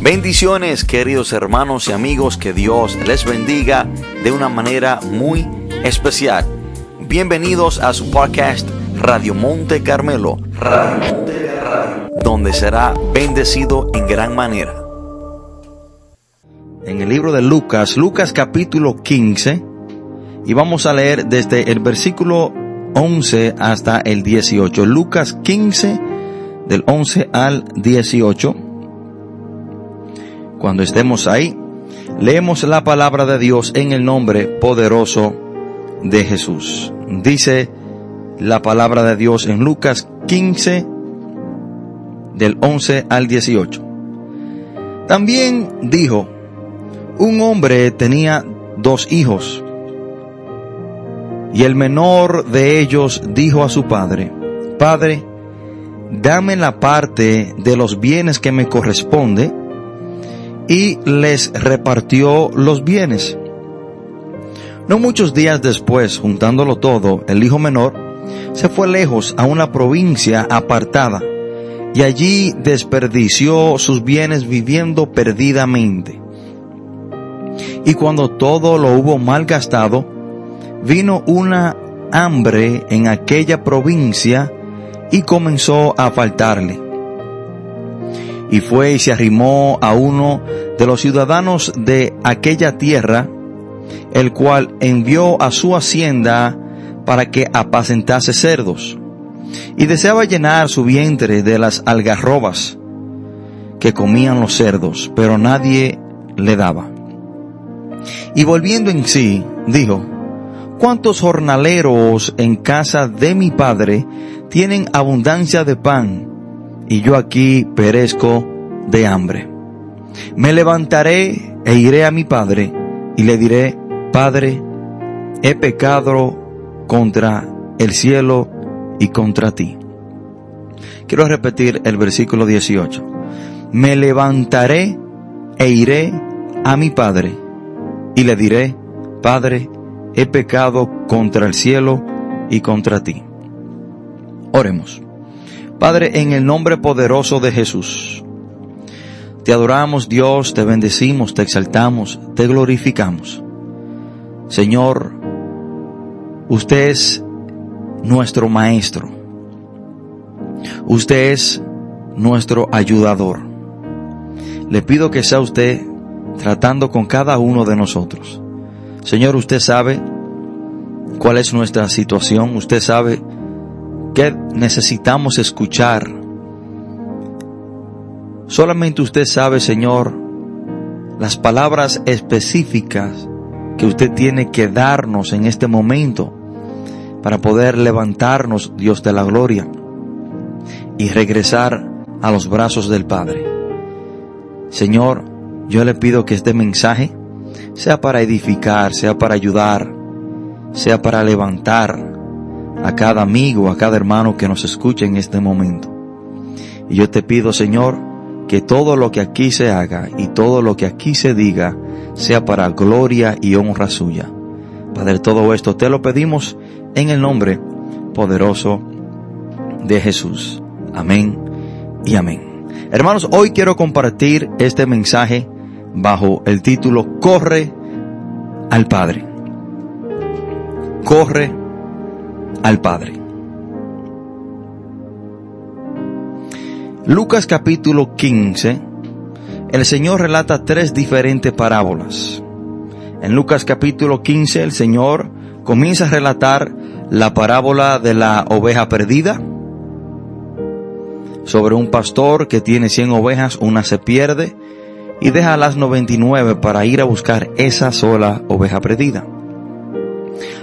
Bendiciones queridos hermanos y amigos, que Dios les bendiga de una manera muy especial. Bienvenidos a su podcast Radio Monte Carmelo, donde será bendecido en gran manera. En el libro de Lucas, Lucas capítulo 15, y vamos a leer desde el versículo 11 hasta el 18. Lucas 15, del 11 al 18. Cuando estemos ahí, leemos la palabra de Dios en el nombre poderoso de Jesús. Dice la palabra de Dios en Lucas 15, del 11 al 18. También dijo, un hombre tenía dos hijos, y el menor de ellos dijo a su padre, Padre, dame la parte de los bienes que me corresponde, y les repartió los bienes. No muchos días después, juntándolo todo, el hijo menor se fue lejos a una provincia apartada y allí desperdició sus bienes viviendo perdidamente. Y cuando todo lo hubo malgastado, vino una hambre en aquella provincia y comenzó a faltarle. Y fue y se arrimó a uno de los ciudadanos de aquella tierra, el cual envió a su hacienda para que apacentase cerdos. Y deseaba llenar su vientre de las algarrobas que comían los cerdos, pero nadie le daba. Y volviendo en sí, dijo, ¿cuántos jornaleros en casa de mi padre tienen abundancia de pan y yo aquí perezco de hambre? Me levantaré e iré a mi padre y le diré, Padre, he pecado contra el cielo y contra ti. Quiero repetir el versículo 18. Me levantaré e iré a mi padre y le diré, Padre, he pecado contra el cielo y contra ti. Oremos. Padre, en el nombre poderoso de Jesús, te adoramos Dios, te bendecimos, te exaltamos, te glorificamos. Señor, usted es nuestro Maestro. Usted es nuestro ayudador. Le pido que sea usted tratando con cada uno de nosotros. Señor, usted sabe cuál es nuestra situación, usted sabe qué necesitamos escuchar. Solamente usted sabe, Señor, las palabras específicas que usted tiene que darnos en este momento para poder levantarnos, Dios de la gloria, y regresar a los brazos del Padre. Señor, yo le pido que este mensaje sea para edificar, sea para ayudar, sea para levantar a cada amigo, a cada hermano que nos escuche en este momento. Y yo te pido, Señor, que todo lo que aquí se haga y todo lo que aquí se diga sea para gloria y honra suya. Padre, todo esto te lo pedimos en el nombre poderoso de Jesús. Amén y amén. Hermanos, hoy quiero compartir este mensaje bajo el título Corre al Padre. Corre al Padre. Lucas capítulo 15, el Señor relata tres diferentes parábolas. En Lucas capítulo 15 el Señor comienza a relatar la parábola de la oveja perdida, sobre un pastor que tiene 100 ovejas, una se pierde, y deja las 99 para ir a buscar esa sola oveja perdida.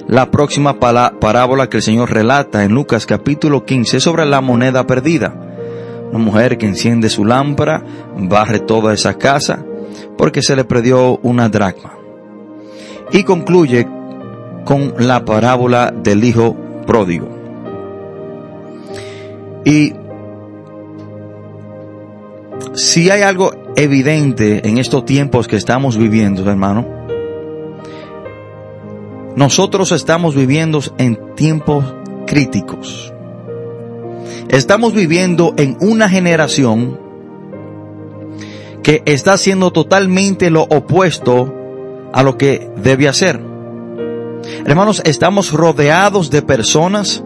La próxima parábola que el Señor relata en Lucas capítulo 15 es sobre la moneda perdida. Una mujer que enciende su lámpara, barre toda esa casa porque se le perdió una dracma. Y concluye con la parábola del hijo pródigo. Y si hay algo evidente en estos tiempos que estamos viviendo, hermano. Nosotros estamos viviendo en tiempos críticos. Estamos viviendo en una generación que está haciendo totalmente lo opuesto a lo que debe hacer. Hermanos, estamos rodeados de personas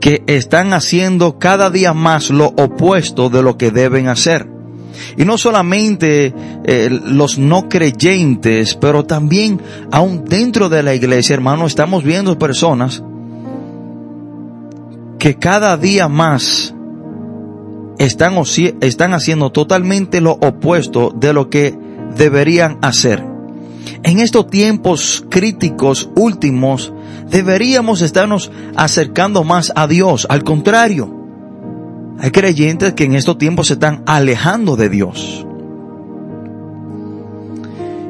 que están haciendo cada día más lo opuesto de lo que deben hacer. Y no solamente eh, los no creyentes, pero también aún dentro de la iglesia, hermano, estamos viendo personas que cada día más están, están haciendo totalmente lo opuesto de lo que deberían hacer. En estos tiempos críticos últimos, deberíamos estarnos acercando más a Dios. Al contrario, hay creyentes que en estos tiempos se están alejando de Dios.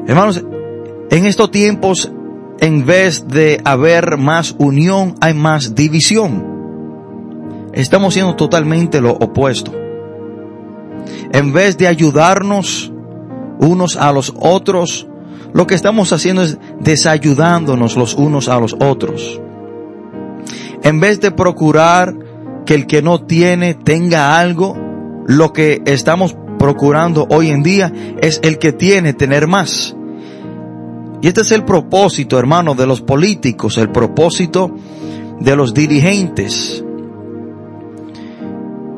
Hermanos, en estos tiempos, en vez de haber más unión, hay más división. Estamos siendo totalmente lo opuesto. En vez de ayudarnos unos a los otros, lo que estamos haciendo es desayudándonos los unos a los otros. En vez de procurar que el que no tiene tenga algo, lo que estamos procurando hoy en día es el que tiene tener más. Y este es el propósito, hermano, de los políticos, el propósito de los dirigentes.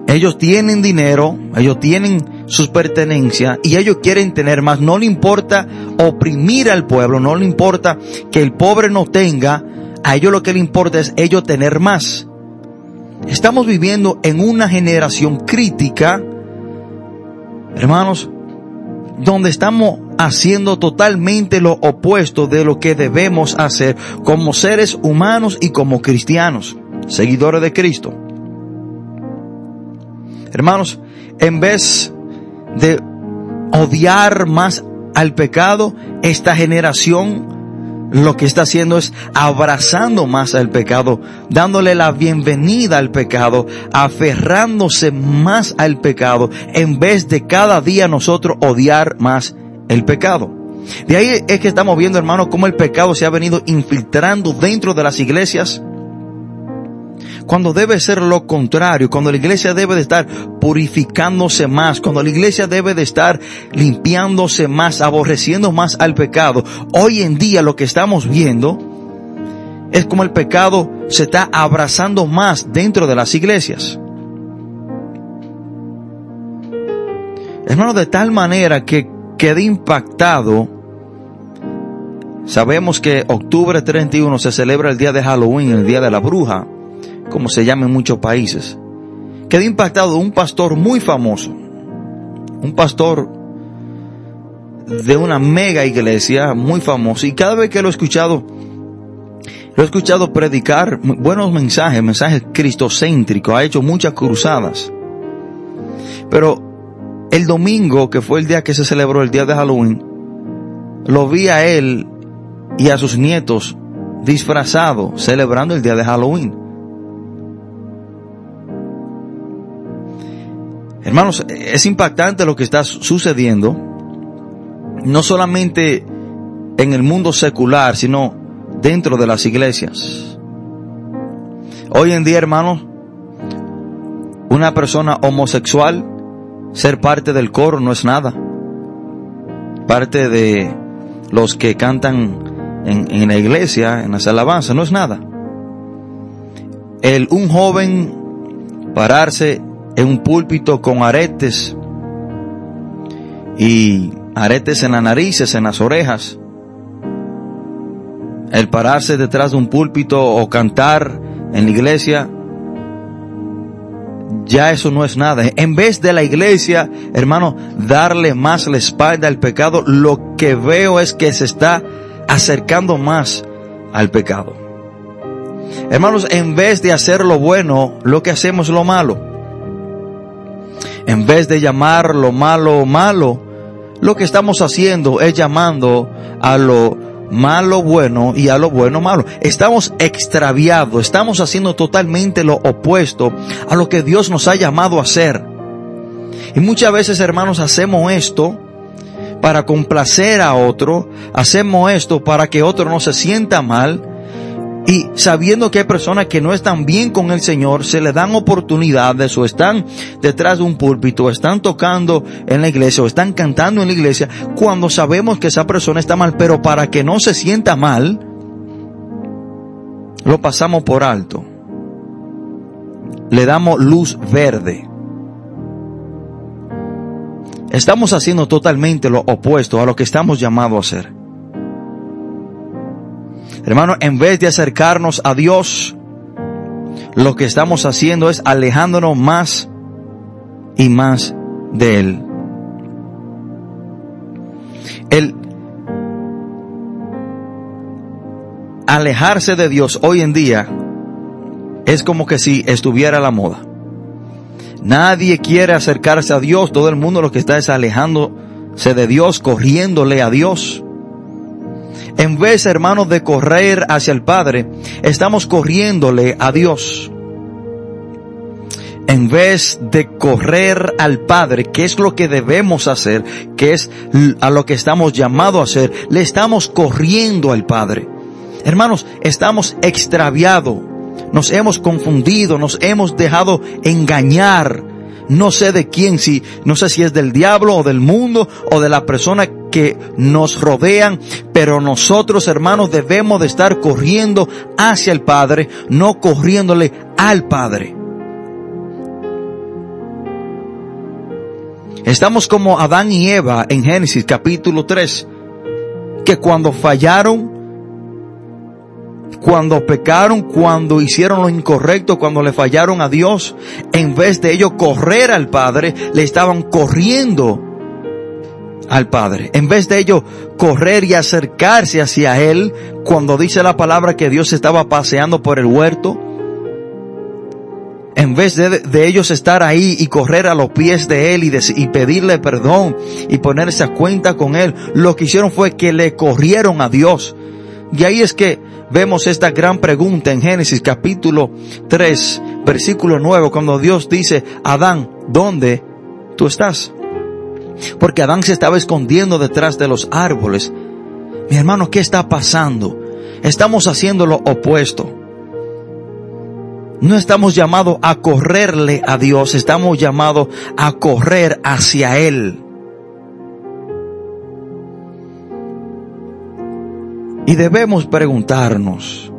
Ellos tienen dinero, ellos tienen sus pertenencias y ellos quieren tener más. No le importa oprimir al pueblo, no le importa que el pobre no tenga. A ellos lo que le importa es ellos tener más. Estamos viviendo en una generación crítica, hermanos, donde estamos haciendo totalmente lo opuesto de lo que debemos hacer como seres humanos y como cristianos, seguidores de Cristo. Hermanos, en vez de odiar más al pecado, esta generación lo que está haciendo es abrazando más al pecado, dándole la bienvenida al pecado, aferrándose más al pecado, en vez de cada día nosotros odiar más el pecado. De ahí es que estamos viendo, hermanos, cómo el pecado se ha venido infiltrando dentro de las iglesias cuando debe ser lo contrario, cuando la iglesia debe de estar purificándose más, cuando la iglesia debe de estar limpiándose más, aborreciendo más al pecado. Hoy en día lo que estamos viendo es como el pecado se está abrazando más dentro de las iglesias. Hermano, de tal manera que quede impactado. Sabemos que octubre 31 se celebra el día de Halloween, el día de la bruja como se llama en muchos países. Quedé impactado un pastor muy famoso, un pastor de una mega iglesia muy famoso y cada vez que lo he escuchado, lo he escuchado predicar buenos mensajes, mensajes cristocéntricos, ha hecho muchas cruzadas. Pero el domingo, que fue el día que se celebró el día de Halloween, lo vi a él y a sus nietos disfrazados celebrando el día de Halloween. Hermanos, es impactante lo que está sucediendo, no solamente en el mundo secular, sino dentro de las iglesias. Hoy en día, hermanos, una persona homosexual, ser parte del coro no es nada. Parte de los que cantan en, en la iglesia, en las alabanzas, no es nada. El un joven pararse en un púlpito con aretes y aretes en las narices, en las orejas. El pararse detrás de un púlpito o cantar en la iglesia, ya eso no es nada. En vez de la iglesia, hermano, darle más la espalda al pecado, lo que veo es que se está acercando más al pecado. Hermanos, en vez de hacer lo bueno, lo que hacemos es lo malo. En vez de llamar lo malo malo, lo que estamos haciendo es llamando a lo malo bueno y a lo bueno malo. Estamos extraviados, estamos haciendo totalmente lo opuesto a lo que Dios nos ha llamado a hacer. Y muchas veces, hermanos, hacemos esto para complacer a otro, hacemos esto para que otro no se sienta mal, Y sabiendo que hay personas que no están bien con el Señor, se le dan oportunidades o están detrás de un púlpito, o están tocando en la iglesia o están cantando en la iglesia, cuando sabemos que esa persona está mal, pero para que no se sienta mal, lo pasamos por alto. Le damos luz verde. Estamos haciendo totalmente lo opuesto a lo que estamos llamados a hacer. Hermano, en vez de acercarnos a Dios, lo que estamos haciendo es alejándonos más y más de Él. El alejarse de Dios hoy en día es como que si estuviera a la moda. Nadie quiere acercarse a Dios, todo el mundo lo que está es alejándose de Dios, corriéndole a Dios. En vez, hermanos, de correr hacia el Padre, estamos corriéndole a Dios. En vez de correr al Padre, que es lo que debemos hacer, que es a lo que estamos llamados a hacer, le estamos corriendo al Padre. Hermanos, estamos extraviados, nos hemos confundido, nos hemos dejado engañar. No sé de quién, si, no sé si es del diablo o del mundo o de la persona que nos rodean, pero nosotros hermanos debemos de estar corriendo hacia el Padre, no corriéndole al Padre. Estamos como Adán y Eva en Génesis capítulo 3, que cuando fallaron, cuando pecaron, cuando hicieron lo incorrecto, cuando le fallaron a Dios, en vez de ellos correr al Padre, le estaban corriendo al Padre. En vez de ellos correr y acercarse hacia Él, cuando dice la palabra que Dios estaba paseando por el huerto, en vez de, ellos estar ahí y correr a los pies de Él y, pedirle perdón y ponerse a cuenta con Él, lo que hicieron fue que le corrieron a Dios. Y ahí es que vemos esta gran pregunta en Génesis capítulo 3, versículo 9, cuando Dios dice, Adán, ¿dónde tú estás? Porque Adán se estaba escondiendo detrás de los árboles. Mi hermano, ¿qué está pasando? Estamos haciendo lo opuesto. No estamos llamados a correrle a Dios, estamos llamados a correr hacia Él. Y debemos preguntarnos,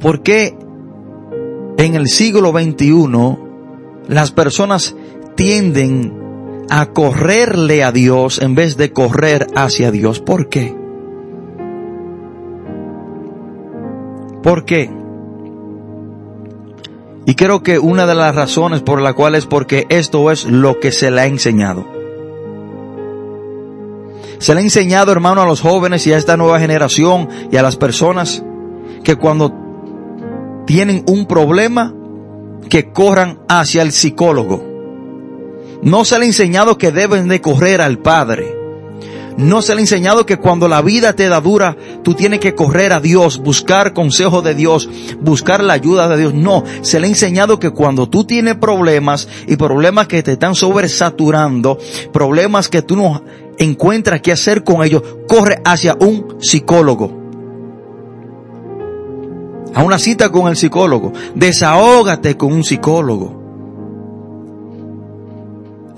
¿por qué en el siglo XXI las personas tienden a correrle a Dios en vez de correr hacia Dios. ¿Por qué? ¿Por qué? Y creo que una de las razones por la cual es porque esto es lo que se le ha enseñado. Se le ha enseñado, hermano, a los jóvenes y a esta nueva generación y a las personas que cuando tienen un problema, que corran hacia el psicólogo. No se le ha enseñado que deben de correr al Padre. No se le ha enseñado que cuando la vida te da dura, tú tienes que correr a Dios, buscar consejo de Dios, buscar la ayuda de Dios. No, se le ha enseñado que cuando tú tienes problemas y problemas que te están sobresaturando, problemas que tú no encuentras qué hacer con ellos, corre hacia un psicólogo. A una cita con el psicólogo. Desahógate con un psicólogo.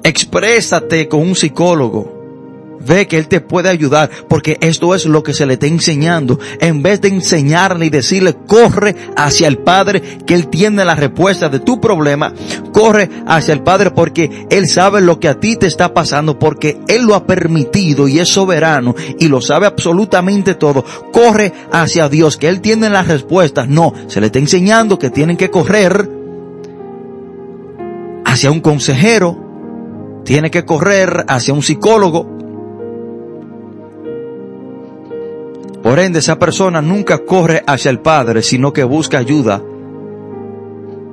Exprésate con un psicólogo. Ve que Él te puede ayudar porque esto es lo que se le está enseñando. En vez de enseñarle y decirle, corre hacia el Padre, que Él tiene la respuesta de tu problema, corre hacia el Padre porque Él sabe lo que a ti te está pasando, porque Él lo ha permitido y es soberano y lo sabe absolutamente todo. Corre hacia Dios, que Él tiene las respuestas. No, se le está enseñando que tienen que correr hacia un consejero, tiene que correr hacia un psicólogo. Por ende, esa persona nunca corre hacia el Padre, sino que busca ayuda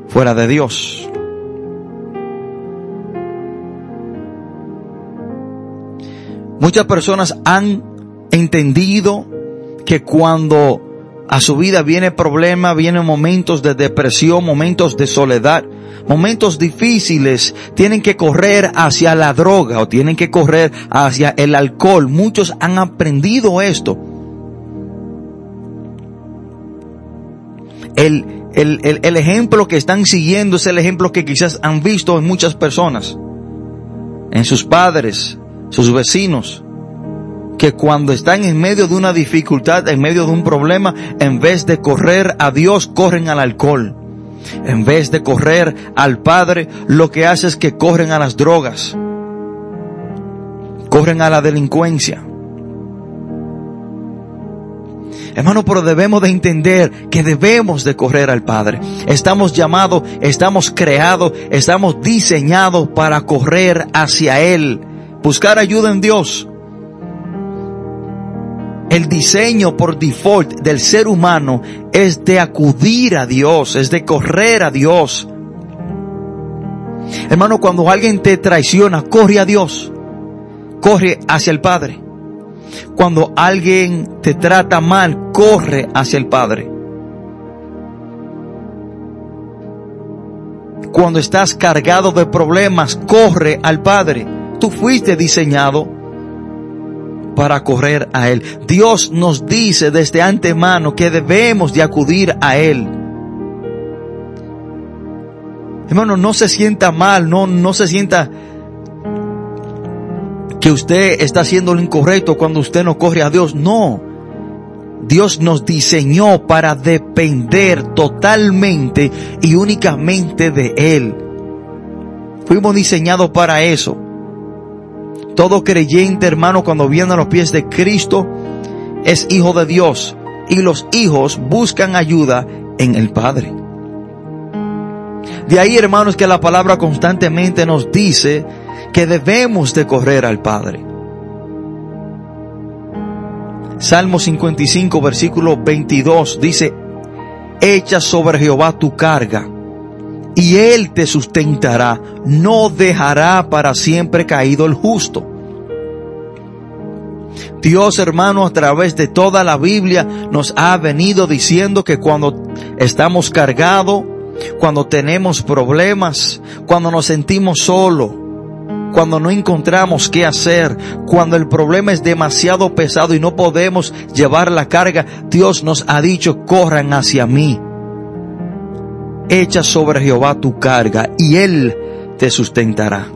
fuera de Dios. Muchas personas han entendido que cuando a su vida viene problema, vienen momentos de depresión, momentos de soledad, momentos difíciles, tienen que correr hacia la droga o tienen que correr hacia el alcohol. Muchos han aprendido esto. El, el, el, el, ejemplo que están siguiendo es el ejemplo que quizás han visto en muchas personas, en sus padres, sus vecinos, que cuando están en medio de una dificultad, en medio de un problema, en vez de correr a Dios, corren al alcohol. En vez de correr al Padre, lo que hace es que corren a las drogas, corren a la delincuencia. Hermano, pero debemos de entender que debemos de correr al Padre. Estamos llamados, estamos creados, estamos diseñados para correr hacia Él. Buscar ayuda en Dios. El diseño por default del ser humano es de acudir a Dios, es de correr a Dios. Hermano, cuando alguien te traiciona, corre a Dios. Corre hacia el Padre. Cuando alguien te trata mal, corre hacia el Padre. Cuando estás cargado de problemas, corre al Padre. Tú fuiste diseñado para correr a Él. Dios nos dice desde antemano que debemos de acudir a Él. Hermano, no se sienta mal, no, no se sienta que usted está haciendo lo incorrecto cuando usted no corre a Dios. No. Dios nos diseñó para depender totalmente y únicamente de Él. Fuimos diseñados para eso. Todo creyente, hermano, cuando viene a los pies de Cristo, es hijo de Dios. Y los hijos buscan ayuda en el Padre. De ahí, hermanos, que la palabra constantemente nos dice que debemos de correr al Padre. Salmo 55, versículo 22 dice, echa sobre Jehová tu carga y él te sustentará, no dejará para siempre caído el justo. Dios hermano a través de toda la Biblia nos ha venido diciendo que cuando estamos cargados, cuando tenemos problemas, cuando nos sentimos solos, cuando no encontramos qué hacer, cuando el problema es demasiado pesado y no podemos llevar la carga, Dios nos ha dicho, corran hacia mí. Echa sobre Jehová tu carga y Él te sustentará.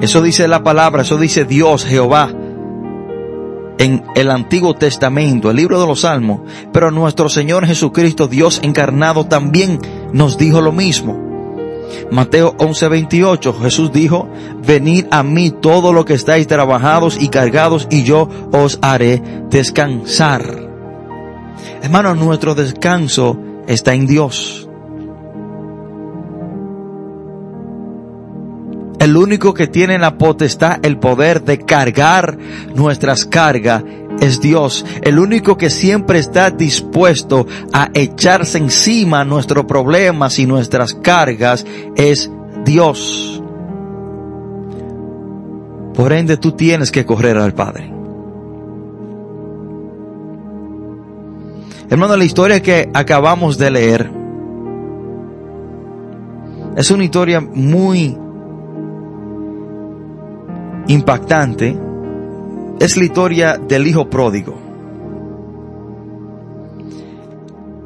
Eso dice la palabra, eso dice Dios, Jehová, en el Antiguo Testamento, el libro de los Salmos. Pero nuestro Señor Jesucristo, Dios encarnado, también nos dijo lo mismo. Mateo 11:28, Jesús dijo, venid a mí todo lo que estáis trabajados y cargados y yo os haré descansar. Hermano, nuestro descanso está en Dios. El único que tiene la potestad, el poder de cargar nuestras cargas es Dios. El único que siempre está dispuesto a echarse encima nuestros problemas y nuestras cargas es Dios. Por ende tú tienes que correr al Padre. Hermano, la historia que acabamos de leer es una historia muy impactante es la historia del hijo pródigo.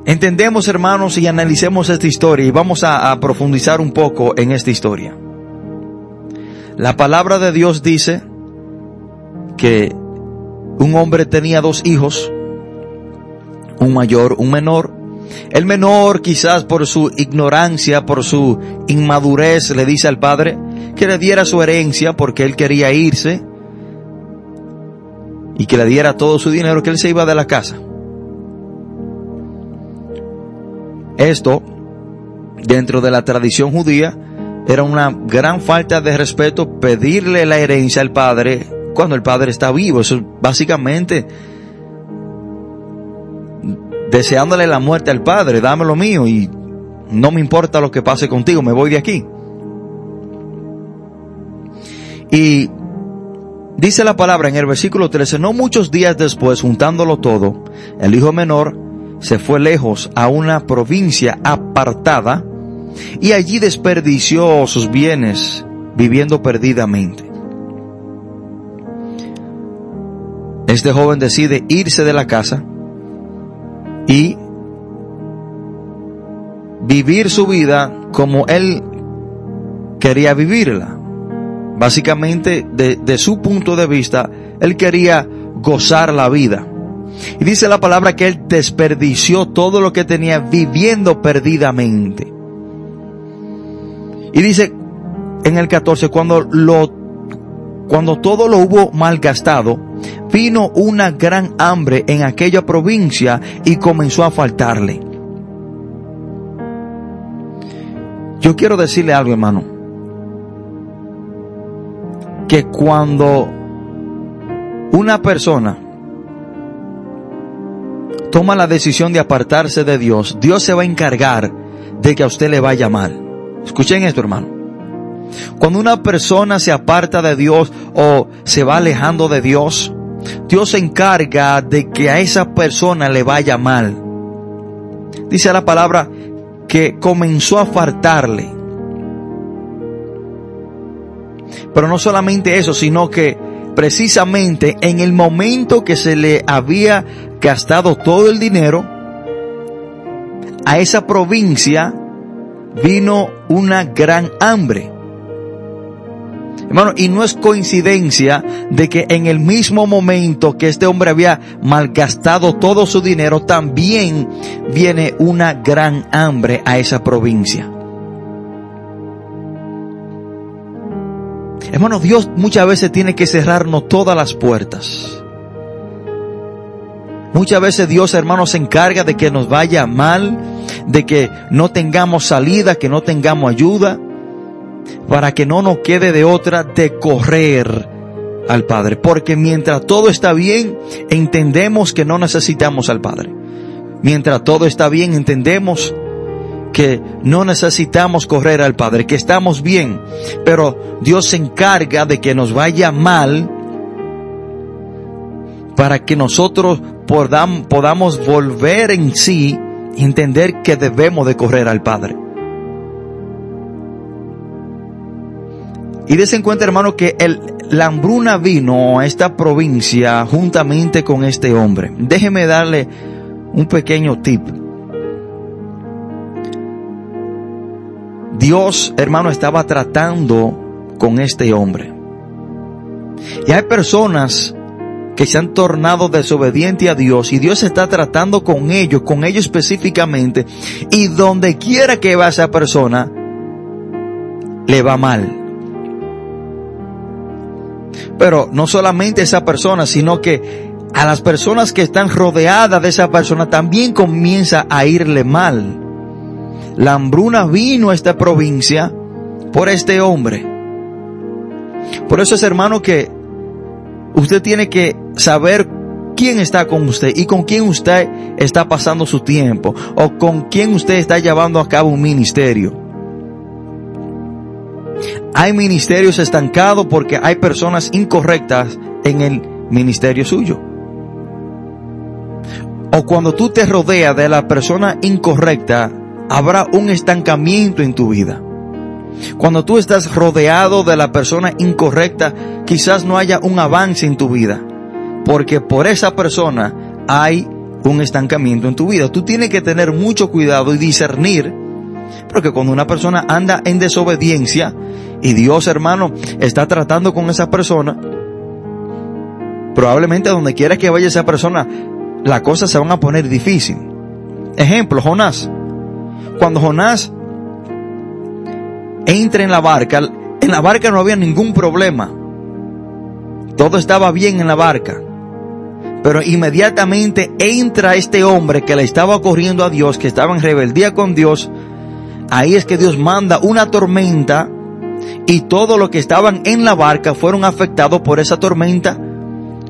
Entendemos, hermanos, y analicemos esta historia y vamos a, a, profundizar un poco en esta historia. La palabra de Dios dice que un hombre tenía dos hijos, un mayor, un menor. El menor, quizás por su ignorancia, por su inmadurez, le dice al padre que le diera su herencia porque él quería irse y que le diera todo su dinero, que él se iba de la casa. Esto, dentro de la tradición judía, era una gran falta de respeto pedirle la herencia al padre cuando el padre está vivo. Eso es básicamente deseándole la muerte al padre, dame lo mío y no me importa lo que pase contigo, me voy de aquí. Y Dice la palabra en el versículo 13, no muchos días después, juntándolo todo, el hijo menor se fue lejos a una provincia apartada y allí desperdició sus bienes viviendo perdidamente. Este joven decide irse de la casa y vivir su vida como él quería vivirla. Básicamente, de, de, su punto de vista, él quería gozar la vida. Y dice la palabra que él desperdició todo lo que tenía viviendo perdidamente. Y dice en el 14, cuando lo, cuando todo lo hubo malgastado, vino una gran hambre en aquella provincia y comenzó a faltarle. Yo quiero decirle algo, hermano. Que cuando una persona toma la decisión de apartarse de Dios, Dios se va a encargar de que a usted le vaya mal. Escuchen esto, hermano. Cuando una persona se aparta de Dios o se va alejando de Dios, Dios se encarga de que a esa persona le vaya mal. Dice la palabra que comenzó a faltarle. Pero no solamente eso, sino que precisamente en el momento que se le había gastado todo el dinero, a esa provincia vino una gran hambre. Hermano, y no es coincidencia de que en el mismo momento que este hombre había malgastado todo su dinero, también viene una gran hambre a esa provincia. Hermano, Dios muchas veces tiene que cerrarnos todas las puertas. Muchas veces Dios, hermano, se encarga de que nos vaya mal, de que no tengamos salida, que no tengamos ayuda, para que no nos quede de otra de correr al Padre. Porque mientras todo está bien, entendemos que no necesitamos al Padre. Mientras todo está bien, entendemos que no necesitamos correr al Padre, que estamos bien, pero Dios se encarga de que nos vaya mal para que nosotros podamos volver en sí entender que debemos de correr al Padre. Y des en cuenta, hermano, que el, la hambruna vino a esta provincia juntamente con este hombre. Déjeme darle un pequeño tip. Dios, hermano, estaba tratando con este hombre. Y hay personas que se han tornado desobedientes a Dios y Dios está tratando con ellos, con ellos específicamente, y donde quiera que va esa persona, le va mal. Pero no solamente esa persona, sino que a las personas que están rodeadas de esa persona también comienza a irle mal. La hambruna vino a esta provincia por este hombre. Por eso es hermano que usted tiene que saber quién está con usted y con quién usted está pasando su tiempo o con quién usted está llevando a cabo un ministerio. Hay ministerios estancados porque hay personas incorrectas en el ministerio suyo. O cuando tú te rodeas de la persona incorrecta, habrá un estancamiento en tu vida. Cuando tú estás rodeado de la persona incorrecta, quizás no haya un avance en tu vida porque por esa persona hay un estancamiento en tu vida. Tú tienes que tener mucho cuidado y discernir, porque cuando una persona anda en desobediencia y Dios hermano está tratando con esa persona, probablemente donde quiera que vaya esa persona, las cosas se van a poner difícil. Ejemplo, Jonás. Cuando Jonás entra en la barca, en la barca no había ningún problema. Todo estaba bien en la barca. Pero inmediatamente entra este hombre que le estaba corriendo a Dios, que estaba en rebeldía con Dios. Ahí es que Dios manda una tormenta y todo lo que estaban en la barca fueron afectados por esa tormenta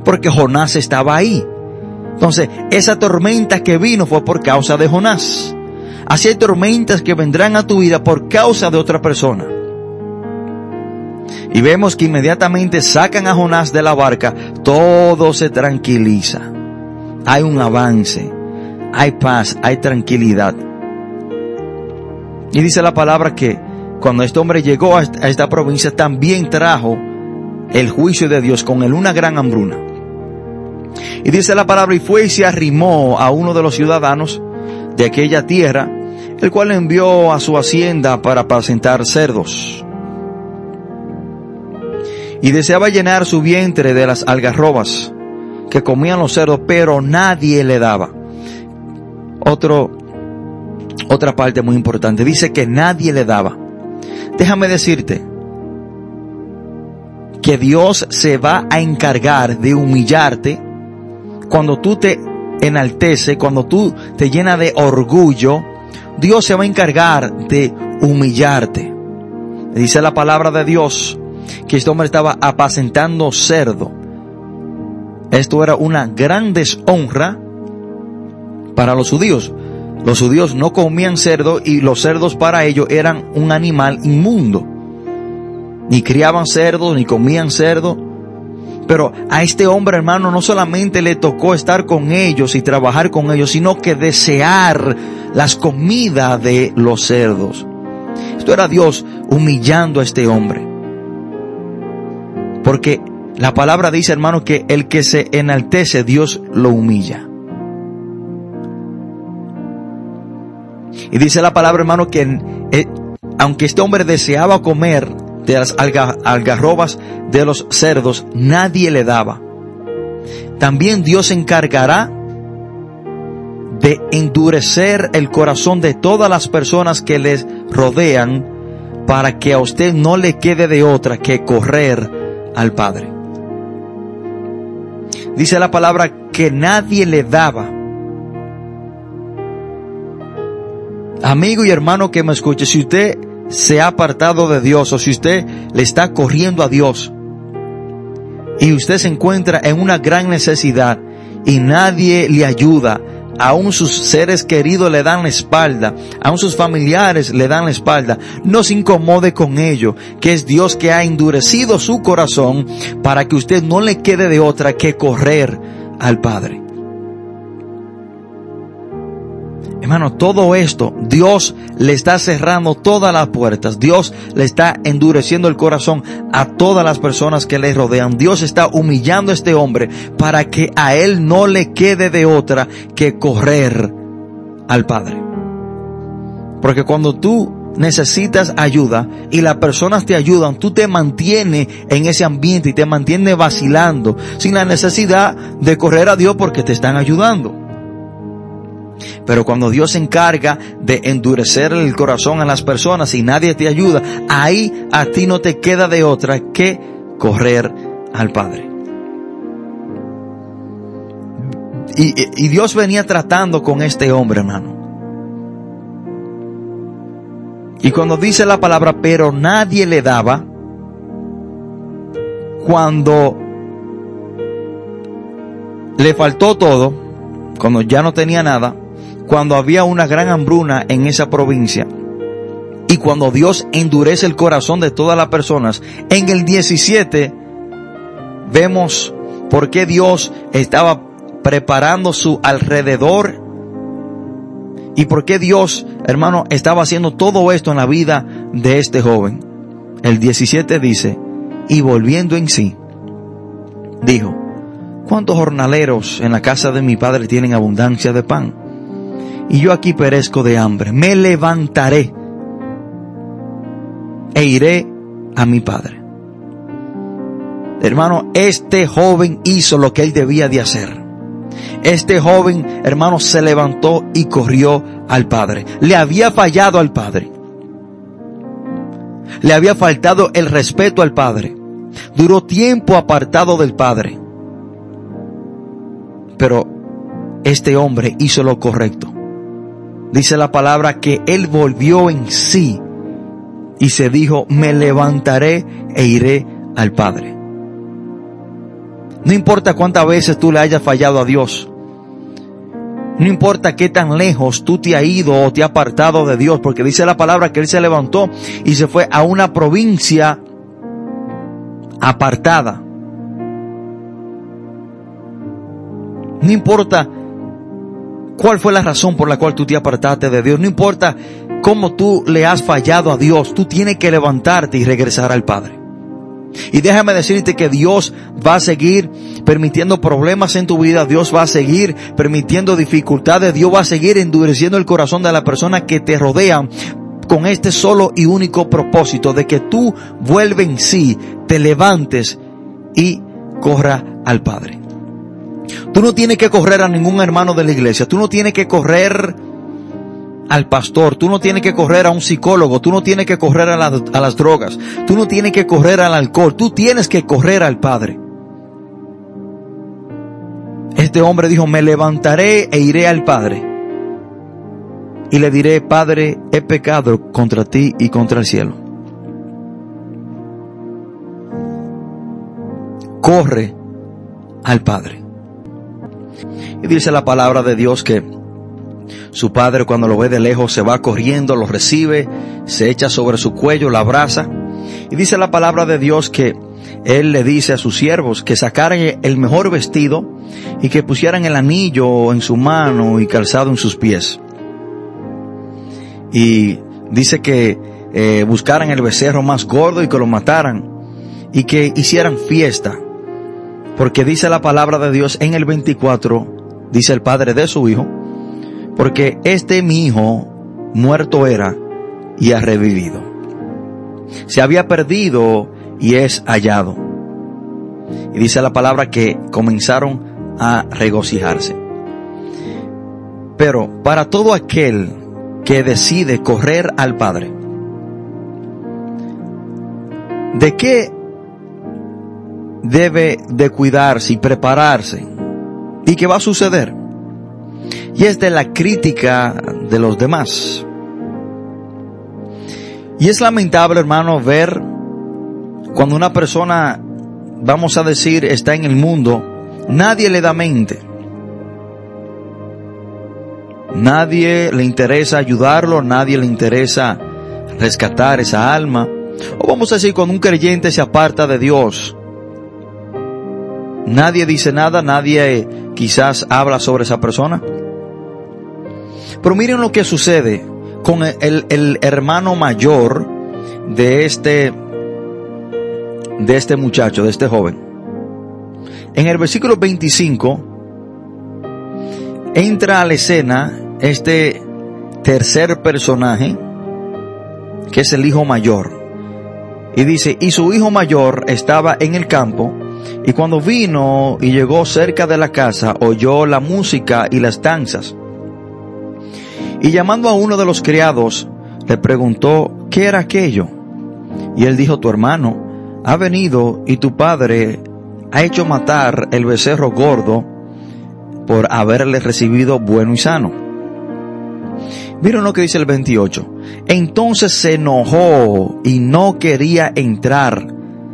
porque Jonás estaba ahí. Entonces, esa tormenta que vino fue por causa de Jonás. Así hay tormentas que vendrán a tu vida por causa de otra persona. Y vemos que inmediatamente sacan a Jonás de la barca, todo se tranquiliza. Hay un avance, hay paz, hay tranquilidad. Y dice la palabra que cuando este hombre llegó a esta provincia también trajo el juicio de Dios con él una gran hambruna. Y dice la palabra, y fue y se arrimó a uno de los ciudadanos de aquella tierra, el cual envió a su hacienda para apacentar cerdos. Y deseaba llenar su vientre de las algarrobas que comían los cerdos, pero nadie le daba. Otro, otra parte muy importante, dice que nadie le daba. Déjame decirte que Dios se va a encargar de humillarte cuando tú te enaltece, cuando tú te llenas de orgullo, Dios se va a encargar de humillarte. Dice la palabra de Dios que este hombre estaba apacentando cerdo. Esto era una gran deshonra para los judíos. Los judíos no comían cerdo y los cerdos para ellos eran un animal inmundo. Ni criaban cerdos, ni comían cerdo. Pero a este hombre hermano no solamente le tocó estar con ellos y trabajar con ellos, sino que desear las comidas de los cerdos. Esto era Dios humillando a este hombre. Porque la palabra dice hermano que el que se enaltece Dios lo humilla. Y dice la palabra hermano que eh, aunque este hombre deseaba comer de las algarrobas de los cerdos, nadie le daba. También Dios se encargará de endurecer el corazón de todas las personas que les rodean para que a usted no le quede de otra que correr al Padre. Dice la palabra que nadie le daba. Amigo y hermano que me escuche, si usted se ha apartado de Dios o si usted le está corriendo a Dios y usted se encuentra en una gran necesidad y nadie le ayuda, aún sus seres queridos le dan la espalda, aún sus familiares le dan la espalda, no se incomode con ello, que es Dios que ha endurecido su corazón para que usted no le quede de otra que correr al Padre. Hermano, todo esto, Dios le está cerrando todas las puertas. Dios le está endureciendo el corazón a todas las personas que le rodean. Dios está humillando a este hombre para que a él no le quede de otra que correr al Padre. Porque cuando tú necesitas ayuda y las personas te ayudan, tú te mantienes en ese ambiente y te mantienes vacilando sin la necesidad de correr a Dios porque te están ayudando. Pero cuando Dios se encarga de endurecer el corazón a las personas y nadie te ayuda, ahí a ti no te queda de otra que correr al Padre. Y, Dios venía tratando con este hombre, hermano. Y cuando dice la palabra, pero nadie le daba, cuando le faltó todo, cuando ya no tenía nada, cuando había una gran hambruna en esa provincia y cuando Dios endurece el corazón de todas las personas, en el 17 vemos por qué Dios estaba preparando su alrededor y por qué Dios, hermano, estaba haciendo todo esto en la vida de este joven. El 17 dice, y volviendo en sí, dijo, ¿cuántos jornaleros en la casa de mi padre tienen abundancia de pan? Y yo aquí perezco de hambre. Me levantaré e iré a mi padre. Hermano, este joven hizo lo que él debía de hacer. Este joven, hermano, se levantó y corrió al padre. Le había fallado al padre. Le había faltado el respeto al padre. Duró tiempo apartado del padre. Pero este hombre hizo lo correcto dice la palabra que él volvió en sí y se dijo, me levantaré e iré al Padre. No importa cuántas veces tú le hayas fallado a Dios. No importa qué tan lejos tú te has ido o te has apartado de Dios, porque dice la palabra que Él se levantó y se fue a una provincia apartada. No importa cuál fue la razón por la cual tú te apartaste de Dios. No importa cómo tú le has fallado a Dios, tú tienes que levantarte y regresar al Padre. Y déjame decirte que Dios va a seguir permitiendo problemas en tu vida, Dios va a seguir permitiendo dificultades, Dios va a seguir endureciendo el corazón de la persona que te rodean con este solo y único propósito de que tú vuelves en sí, te levantes y corra al Padre. Tú no tienes que correr a ningún hermano de la iglesia, tú no tienes que correr al pastor, tú no tienes que correr a un psicólogo, tú no tienes que correr a, a, las drogas, tú no tienes que correr al alcohol, tú tienes que correr al Padre. Este hombre dijo, me levantaré e iré al Padre y le diré, Padre, he pecado contra ti y contra el cielo. Corre al Padre. Y dice la palabra de Dios que su padre cuando lo ve de lejos se va corriendo, lo recibe, se echa sobre su cuello, la abraza. Y dice la palabra de Dios que él le dice a sus siervos que sacaran el mejor vestido y que pusieran el anillo en su mano y calzado en sus pies. Y dice que eh, buscaran el becerro más gordo y que lo mataran y que hicieran fiesta. Porque dice la palabra de Dios en el 24, dice el padre de su hijo, porque este mi hijo muerto era y ha revivido. Se había perdido y es hallado. Y dice la palabra que comenzaron a regocijarse. Pero para todo aquel que decide correr al Padre, ¿de qué debe de cuidarse y prepararse? ¿Y qué va a suceder? y es de la crítica de los demás. Y es lamentable, hermano, ver cuando una persona, vamos a decir, está en el mundo, nadie le da mente. Nadie le interesa ayudarlo, nadie le interesa rescatar esa alma. O vamos a decir, cuando un creyente se aparta de Dios, nadie dice nada, nadie quizás habla sobre esa persona. Pero miren lo que sucede con el, hermano mayor de este, de este muchacho, de este joven. En el versículo 25 entra a la escena este tercer personaje, que es el hijo mayor. Y dice, y su hijo mayor estaba en el campo, y cuando vino y llegó cerca de la casa, oyó la música y las danzas. Y llamando a uno de los criados, le preguntó, ¿qué era aquello? Y él dijo, tu hermano ha venido y tu padre ha hecho matar el becerro gordo por haberle recibido bueno y sano. Miren lo que dice el 28. Entonces se enojó y no quería entrar.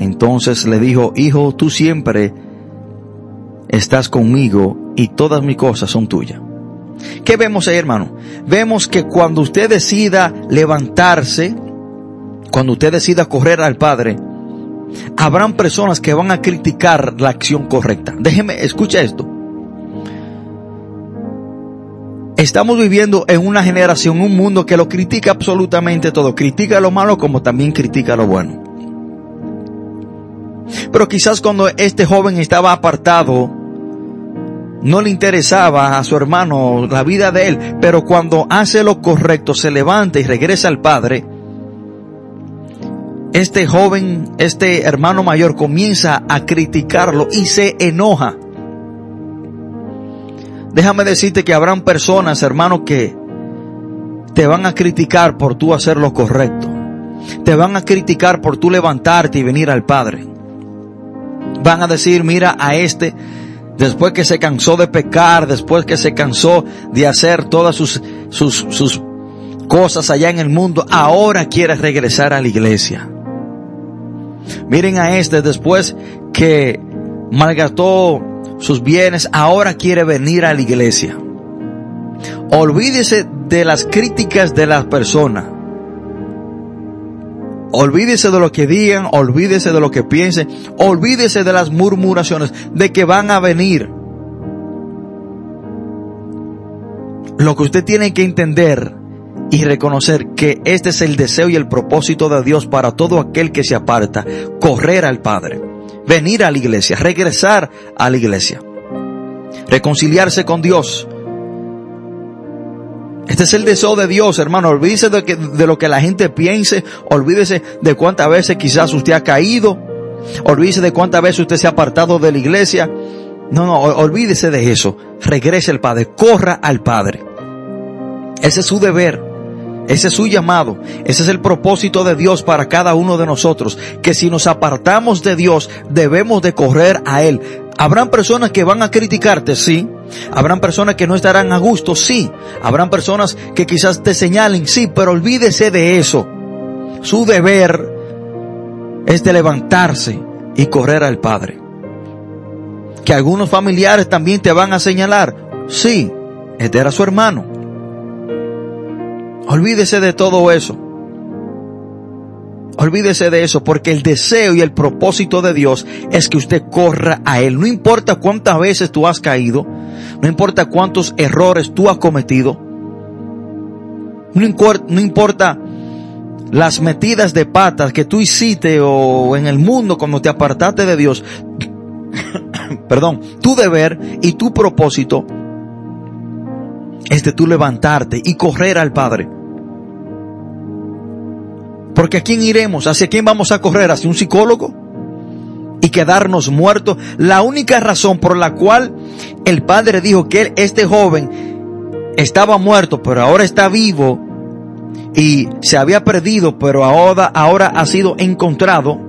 Entonces le dijo, Hijo, tú siempre estás conmigo y todas mis cosas son tuyas. ¿Qué vemos ahí, hermano? Vemos que cuando usted decida levantarse, cuando usted decida correr al Padre, habrán personas que van a criticar la acción correcta. Déjeme, escucha esto. Estamos viviendo en una generación, un mundo que lo critica absolutamente todo. Critica lo malo como también critica lo bueno. Pero quizás cuando este joven estaba apartado no le interesaba a su hermano la vida de él, pero cuando hace lo correcto, se levanta y regresa al Padre, este joven, este hermano mayor comienza a criticarlo y se enoja. Déjame decirte que habrán personas, hermano, que te van a criticar por tú hacer lo correcto. Te van a criticar por tú levantarte y venir al Padre. Van a decir, mira a este después que se cansó de pecar, después que se cansó de hacer todas sus, sus, sus cosas allá en el mundo, ahora quiere regresar a la iglesia. Miren a este después que malgastó sus bienes, ahora quiere venir a la iglesia. Olvídese de las críticas de las personas. Olvídese de lo que digan, olvídese de lo que piensen, olvídese de las murmuraciones, de que van a venir. Lo que usted tiene que entender y reconocer que este es el deseo y el propósito de Dios para todo aquel que se aparta, correr al Padre, venir a la iglesia, regresar a la iglesia, reconciliarse con Dios, este es el deseo de Dios, hermano. Olvídese de, que, de lo que la gente piense. Olvídese de cuántas veces quizás usted ha caído. Olvídese de cuántas veces usted se ha apartado de la iglesia. No, no, olvídese de eso. Regrese al Padre. Corra al Padre. Ese es su deber. Ese es su llamado. Ese es el propósito de Dios para cada uno de nosotros. Que si nos apartamos de Dios, debemos de correr a Él. Habrán personas que van a criticarte, sí. Habrán personas que no estarán a gusto, sí. Habrán personas que quizás te señalen, sí, pero olvídese de eso. Su deber es de levantarse y correr al Padre. Que algunos familiares también te van a señalar, sí, este era su hermano. Olvídese de todo eso. Olvídese de eso porque el deseo y el propósito de Dios es que usted corra a Él. No importa cuántas veces tú has caído, no importa cuántos errores tú has cometido, no importa, no importa las metidas de patas que tú hiciste o en el mundo cuando te apartaste de Dios. Perdón, tu deber y tu propósito es de tú levantarte y correr al Padre. Porque ¿a quién iremos? ¿Hacia quién vamos a correr? ¿Hacia un psicólogo? Y quedarnos muertos. La única razón por la cual el padre dijo que este joven estaba muerto, pero ahora está vivo y se había perdido, pero ahora, ahora ha sido encontrado,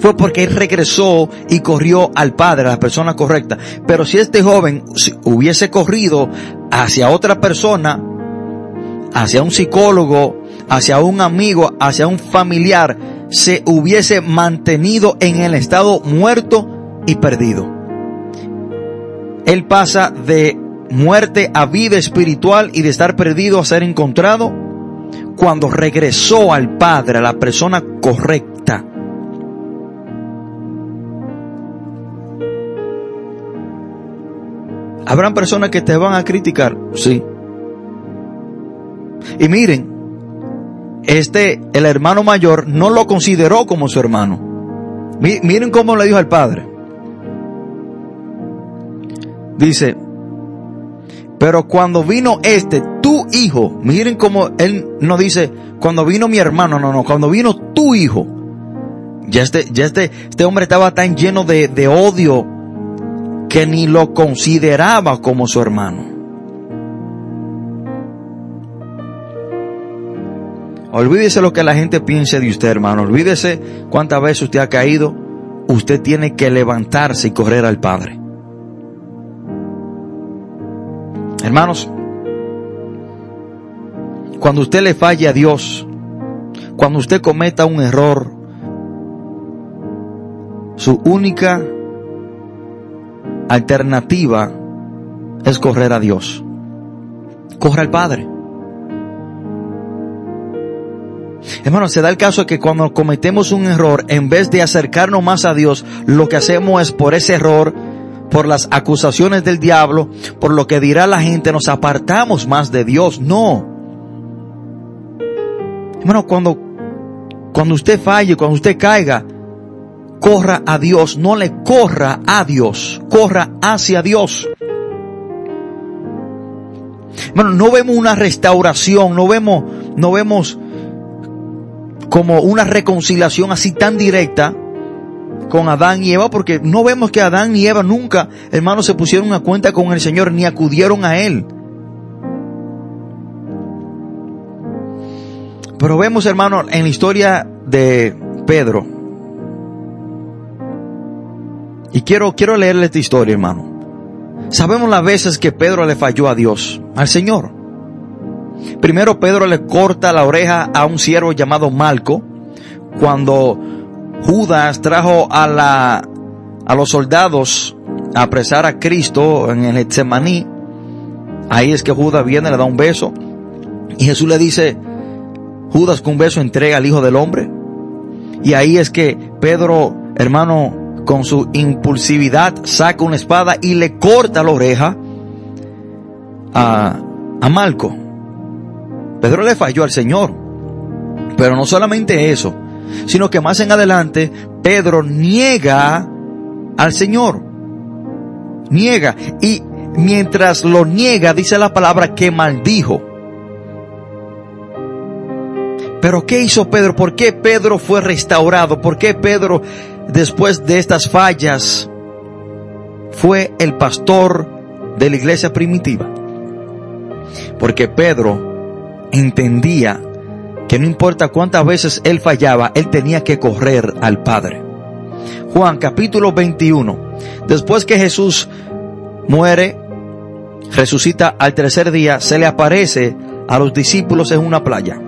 fue porque él regresó y corrió al Padre, a la persona correcta. Pero si este joven hubiese corrido hacia otra persona, hacia un psicólogo, hacia un amigo, hacia un familiar, se hubiese mantenido en el estado muerto y perdido. Él pasa de muerte a vida espiritual y de estar perdido a ser encontrado cuando regresó al Padre, a la persona correcta. Habrán personas que te van a criticar, sí. Y miren, este, el hermano mayor, no lo consideró como su hermano. Miren cómo le dijo al padre. Dice, pero cuando vino este, tu hijo, miren cómo él no dice, cuando vino mi hermano, no, no, cuando vino tu hijo. Ya este, ya este, este hombre estaba tan lleno de, de odio que ni lo consideraba como su hermano. Olvídese lo que la gente piense de usted, hermano. Olvídese cuántas veces usted ha caído. Usted tiene que levantarse y correr al Padre. Hermanos, cuando usted le falle a Dios, cuando usted cometa un error, su única alternativa es correr a Dios. Corre al Padre. Hermano, se da el caso que cuando cometemos un error, en vez de acercarnos más a Dios, lo que hacemos es por ese error, por las acusaciones del diablo, por lo que dirá la gente, nos apartamos más de Dios. No. Hermano, cuando, cuando usted falle, cuando usted caiga, corra a Dios, no le corra a Dios, corra hacia Dios. Bueno, no vemos una restauración, no vemos, no vemos como una reconciliación así tan directa con Adán y Eva, porque no vemos que Adán y Eva nunca, hermanos, se pusieron a cuenta con el Señor ni acudieron a Él. Pero vemos, hermano, en la historia de Pedro, y quiero, quiero leerle esta historia, hermano. Sabemos las veces que Pedro le falló a Dios, al Señor. Primero Pedro le corta la oreja a un siervo llamado Malco cuando Judas trajo a la, a los soldados a apresar a Cristo en el Getsemaní, ahí es que Judas viene, le da un beso, y Jesús le dice, Judas con un beso entrega al Hijo del Hombre. Y ahí es que Pedro, hermano, con su impulsividad saca una espada y le corta la oreja a, a Malco. Pedro le falló al Señor. Pero no solamente eso, sino que más en adelante Pedro niega al Señor. Niega. Y mientras lo niega, dice la palabra que maldijo. Pero ¿qué hizo Pedro? ¿Por qué Pedro fue restaurado? ¿Por qué Pedro, después de estas fallas, fue el pastor de la iglesia primitiva? Porque Pedro entendía que no importa cuántas veces él fallaba, él tenía que correr al Padre. Juan capítulo 21. Después que Jesús muere, resucita al tercer día, se le aparece a los discípulos en una playa.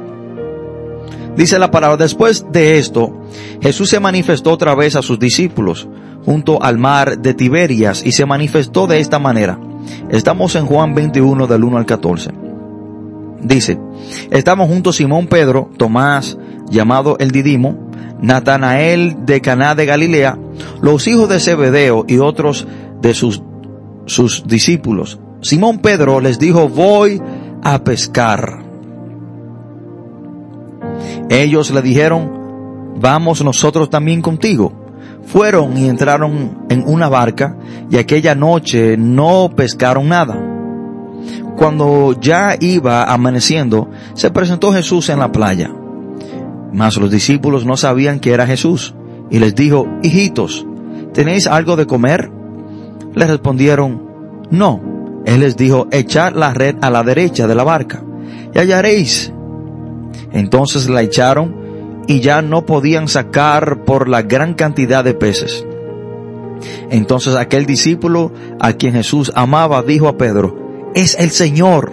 Dice la palabra, después de esto, Jesús se manifestó otra vez a sus discípulos junto al mar de Tiberias y se manifestó de esta manera. Estamos en Juan 21 del 1 al 14. Dice, estamos juntos Simón Pedro, Tomás, llamado el Didimo, Natanael de Caná de Galilea, los hijos de Zebedeo y otros de sus, sus discípulos. Simón Pedro les dijo, voy a pescar. Ellos le dijeron, vamos nosotros también contigo. Fueron y entraron en una barca y aquella noche no pescaron nada. Cuando ya iba amaneciendo, se presentó Jesús en la playa. Mas los discípulos no sabían que era Jesús y les dijo, hijitos, ¿tenéis algo de comer? Les respondieron, no. Él les dijo, echad la red a la derecha de la barca y hallaréis. Entonces la echaron y ya no podían sacar por la gran cantidad de peces. Entonces aquel discípulo a quien Jesús amaba dijo a Pedro, es el Señor.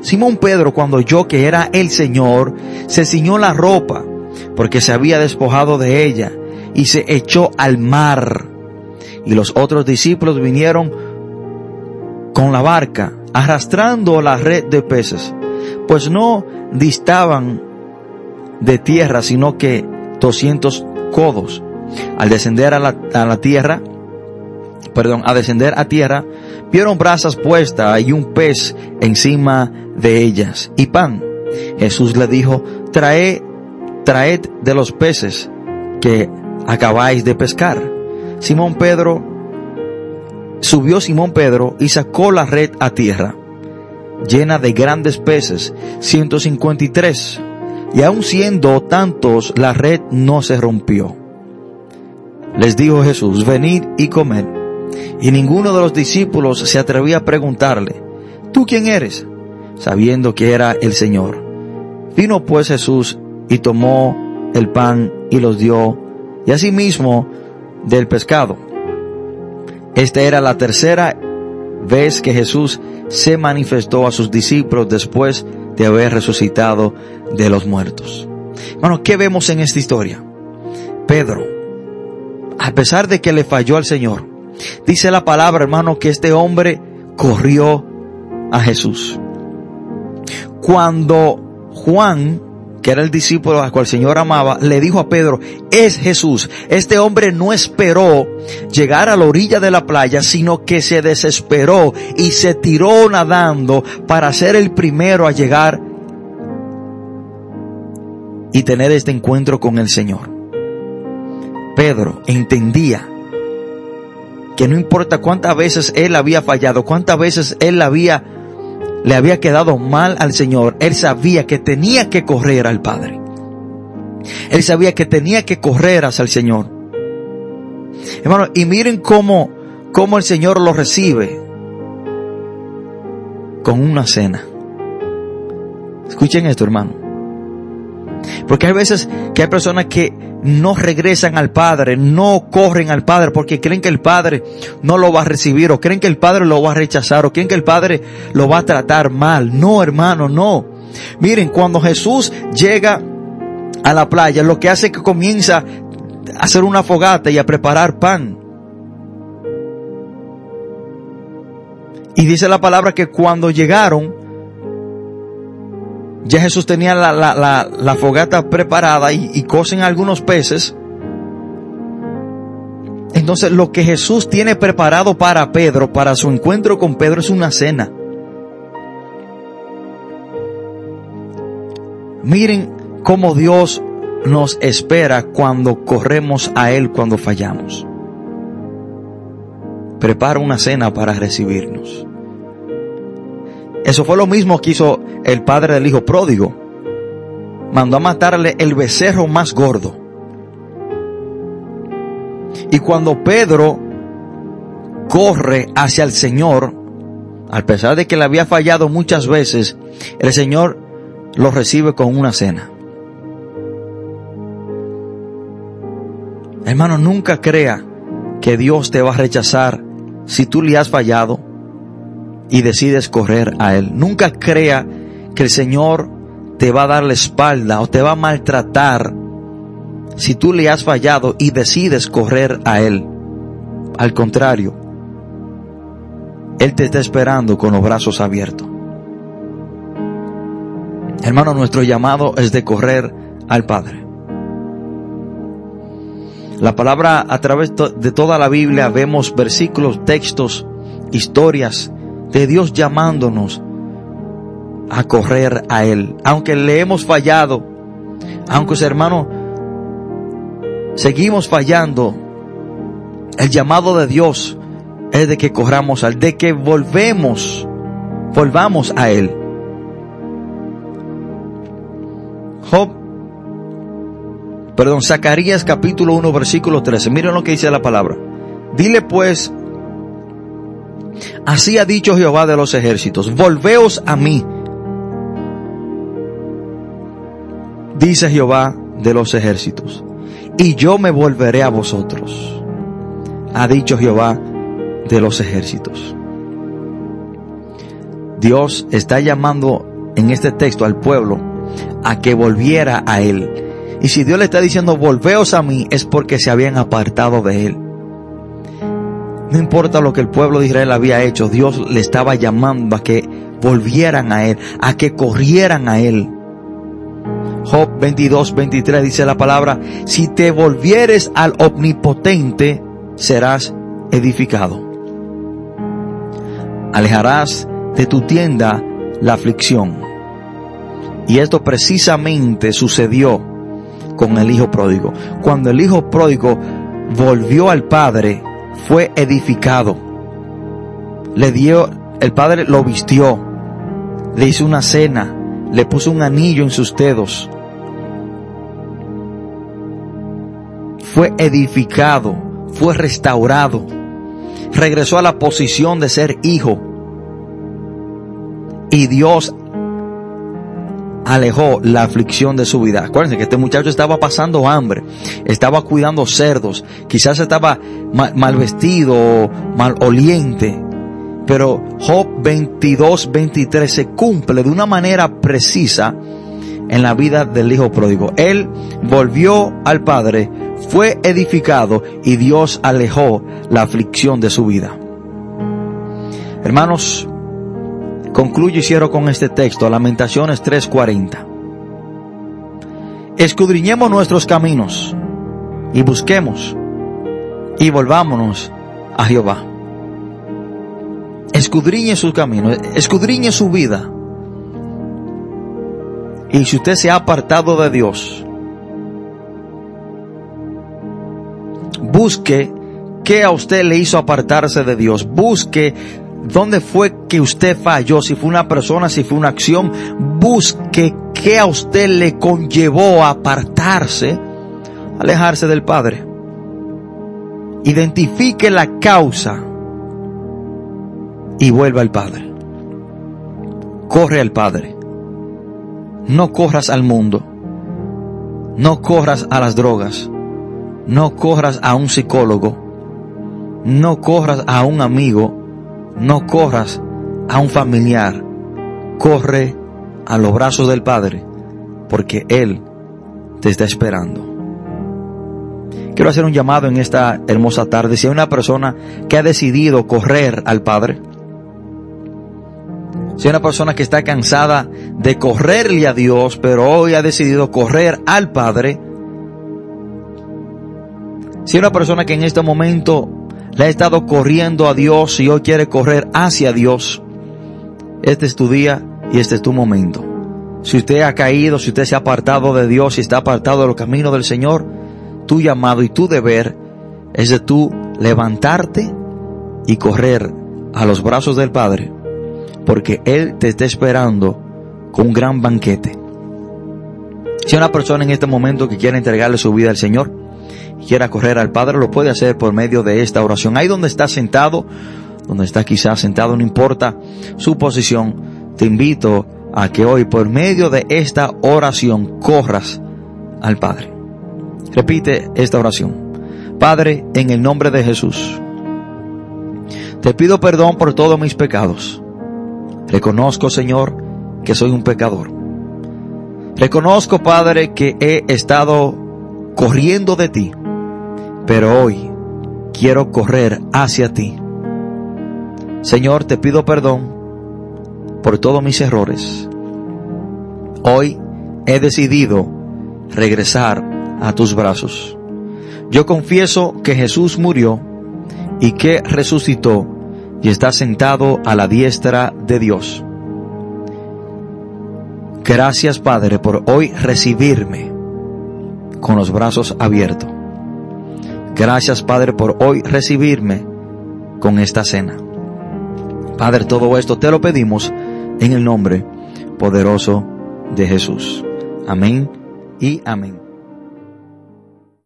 Simón Pedro, cuando oyó que era el Señor, se ciñó la ropa, porque se había despojado de ella, y se echó al mar. Y los otros discípulos vinieron con la barca, arrastrando la red de peces, pues no distaban de tierra, sino que doscientos codos. Al descender a la, a la tierra, perdón, a descender a tierra, vieron brasas puestas y un pez encima de ellas y pan. Jesús le dijo, trae, traed de los peces que acabáis de pescar. Simón Pedro, subió Simón Pedro y sacó la red a tierra, llena de grandes peces, 153. Y aun siendo tantos, la red no se rompió. Les dijo Jesús, venid y comed. Y ninguno de los discípulos se atrevía a preguntarle, ¿tú quién eres? sabiendo que era el Señor. Vino pues Jesús y tomó el pan y los dio, y asimismo del pescado. Esta era la tercera vez que Jesús se manifestó a sus discípulos después de haber resucitado de los muertos. Bueno, ¿qué vemos en esta historia? Pedro, a pesar de que le falló al Señor, Dice la palabra, hermano, que este hombre corrió a Jesús. Cuando Juan, que era el discípulo al cual el Señor amaba, le dijo a Pedro, es Jesús. Este hombre no esperó llegar a la orilla de la playa, sino que se desesperó y se tiró nadando para ser el primero a llegar y tener este encuentro con el Señor. Pedro entendía que no importa cuántas veces él había fallado, cuántas veces él había, le había quedado mal al Señor, él sabía que tenía que correr al Padre. Él sabía que tenía que correr hacia el Señor. Hermano, y miren cómo, cómo el Señor lo recibe con una cena. Escuchen esto, hermano. Porque hay veces que hay personas que no regresan al Padre, no corren al Padre porque creen que el Padre no lo va a recibir o creen que el Padre lo va a rechazar o creen que el Padre lo va a tratar mal. No, hermano, no. Miren, cuando Jesús llega a la playa, lo que hace que comienza a hacer una fogata y a preparar pan. Y dice la palabra que cuando llegaron, ya Jesús tenía la, la, fogata preparada y, y cocen algunos peces. Entonces lo que Jesús tiene preparado para Pedro, para su encuentro con Pedro, es una cena. Miren cómo Dios nos espera cuando corremos a Él cuando fallamos. Prepara una cena para recibirnos. Eso fue lo mismo que hizo el padre del hijo pródigo. Mandó a matarle el becerro más gordo. Y cuando Pedro corre hacia el Señor, a pesar de que le había fallado muchas veces, el Señor lo recibe con una cena. Hermano, nunca crea que Dios te va a rechazar si tú le has fallado y decides correr a Él. Nunca crea que el Señor te va a dar la espalda o te va a maltratar si tú le has fallado y decides correr a Él. Al contrario, Él te está esperando con los brazos abiertos. Hermano, nuestro llamado es de correr al Padre. La palabra a través de toda la Biblia vemos versículos, textos, historias de Dios llamándonos a correr a Él. Aunque le hemos fallado, aunque hermano, seguimos fallando, el llamado de Dios es de que corramos al, de que volvemos, volvamos a Él. Job, perdón, Zacarías capítulo 1 versículo 13. Miren lo que dice la palabra. Dile pues, así ha dicho Jehová de los ejércitos, volveos a mí. Dice Jehová de los ejércitos, y yo me volveré a vosotros. Ha dicho Jehová de los ejércitos. Dios está llamando en este texto al pueblo a que volviera a Él. Y si Dios le está diciendo, volveos a mí, es porque se habían apartado de Él. No importa lo que el pueblo de Israel había hecho, Dios le estaba llamando a que volvieran a Él, a que corrieran a Él. Job 22, 23 dice la palabra, si te volvieres al omnipotente, serás edificado. Alejarás de tu tienda la aflicción. Y esto precisamente sucedió con el hijo pródigo. Cuando el hijo pródigo volvió al padre, fue edificado. Le dio, el padre lo vistió, le hizo una cena, le puso un anillo en sus dedos. Fue edificado, fue restaurado, regresó a la posición de ser hijo. Y Dios alejó la aflicción de su vida. Acuérdense que este muchacho estaba pasando hambre, estaba cuidando cerdos, quizás estaba mal, vestido, mal oliente. Pero Job 22, 23 se cumple de una manera precisa en la vida del hijo pródigo. Él volvió al Padre, fue edificado y Dios alejó la aflicción de su vida. Hermanos, Concluyo y cierro con este texto, Lamentaciones 3:40. Escudriñemos nuestros caminos y busquemos y volvámonos a Jehová. Escudriñe sus caminos, escudriñe su vida. Y si usted se ha apartado de Dios, busque qué a usted le hizo apartarse de Dios. Busque ¿Dónde fue que usted falló? Si fue una persona, si fue una acción, busque qué a usted le conllevó a apartarse, alejarse del Padre. Identifique la causa y vuelva al Padre. Corre al Padre. No corras al mundo. No corras a las drogas. No corras a un psicólogo. No corras a un amigo no corras a un familiar, corre a los brazos del Padre, porque Él te está esperando. Quiero hacer un llamado en esta hermosa tarde. Si hay una persona que ha decidido correr al Padre, si hay una persona que está cansada de correrle a Dios, pero hoy ha decidido correr al Padre, si hay una persona que en este momento le ha estado corriendo a Dios y hoy quiere correr hacia Dios, este es tu día y este es tu momento. Si usted ha caído, si usted se ha apartado de Dios y está apartado de los caminos del Señor, tu llamado y tu deber es de tú levantarte y correr a los brazos del Padre, porque Él te está esperando con un gran banquete. Si una persona en este momento que quiere entregarle su vida al Señor, quiera correr al Padre, lo puede hacer por medio de esta oración. Ahí donde está sentado, donde está quizás sentado, no importa su posición, te invito a que hoy por medio de esta oración corras al Padre. Repite esta oración. Padre, en el nombre de Jesús, te pido perdón por todos mis pecados. Reconozco, Señor, que soy un pecador. Reconozco, Padre, que he estado corriendo de ti, pero hoy quiero correr hacia ti. Señor, te pido perdón por todos mis errores. Hoy he decidido regresar a tus brazos. Yo confieso que Jesús murió y que resucitó y está sentado a la diestra de Dios. Gracias Padre por hoy recibirme con los brazos abiertos. Gracias Padre por hoy recibirme con esta cena. Padre, todo esto te lo pedimos en el nombre poderoso de Jesús. Amén y amén.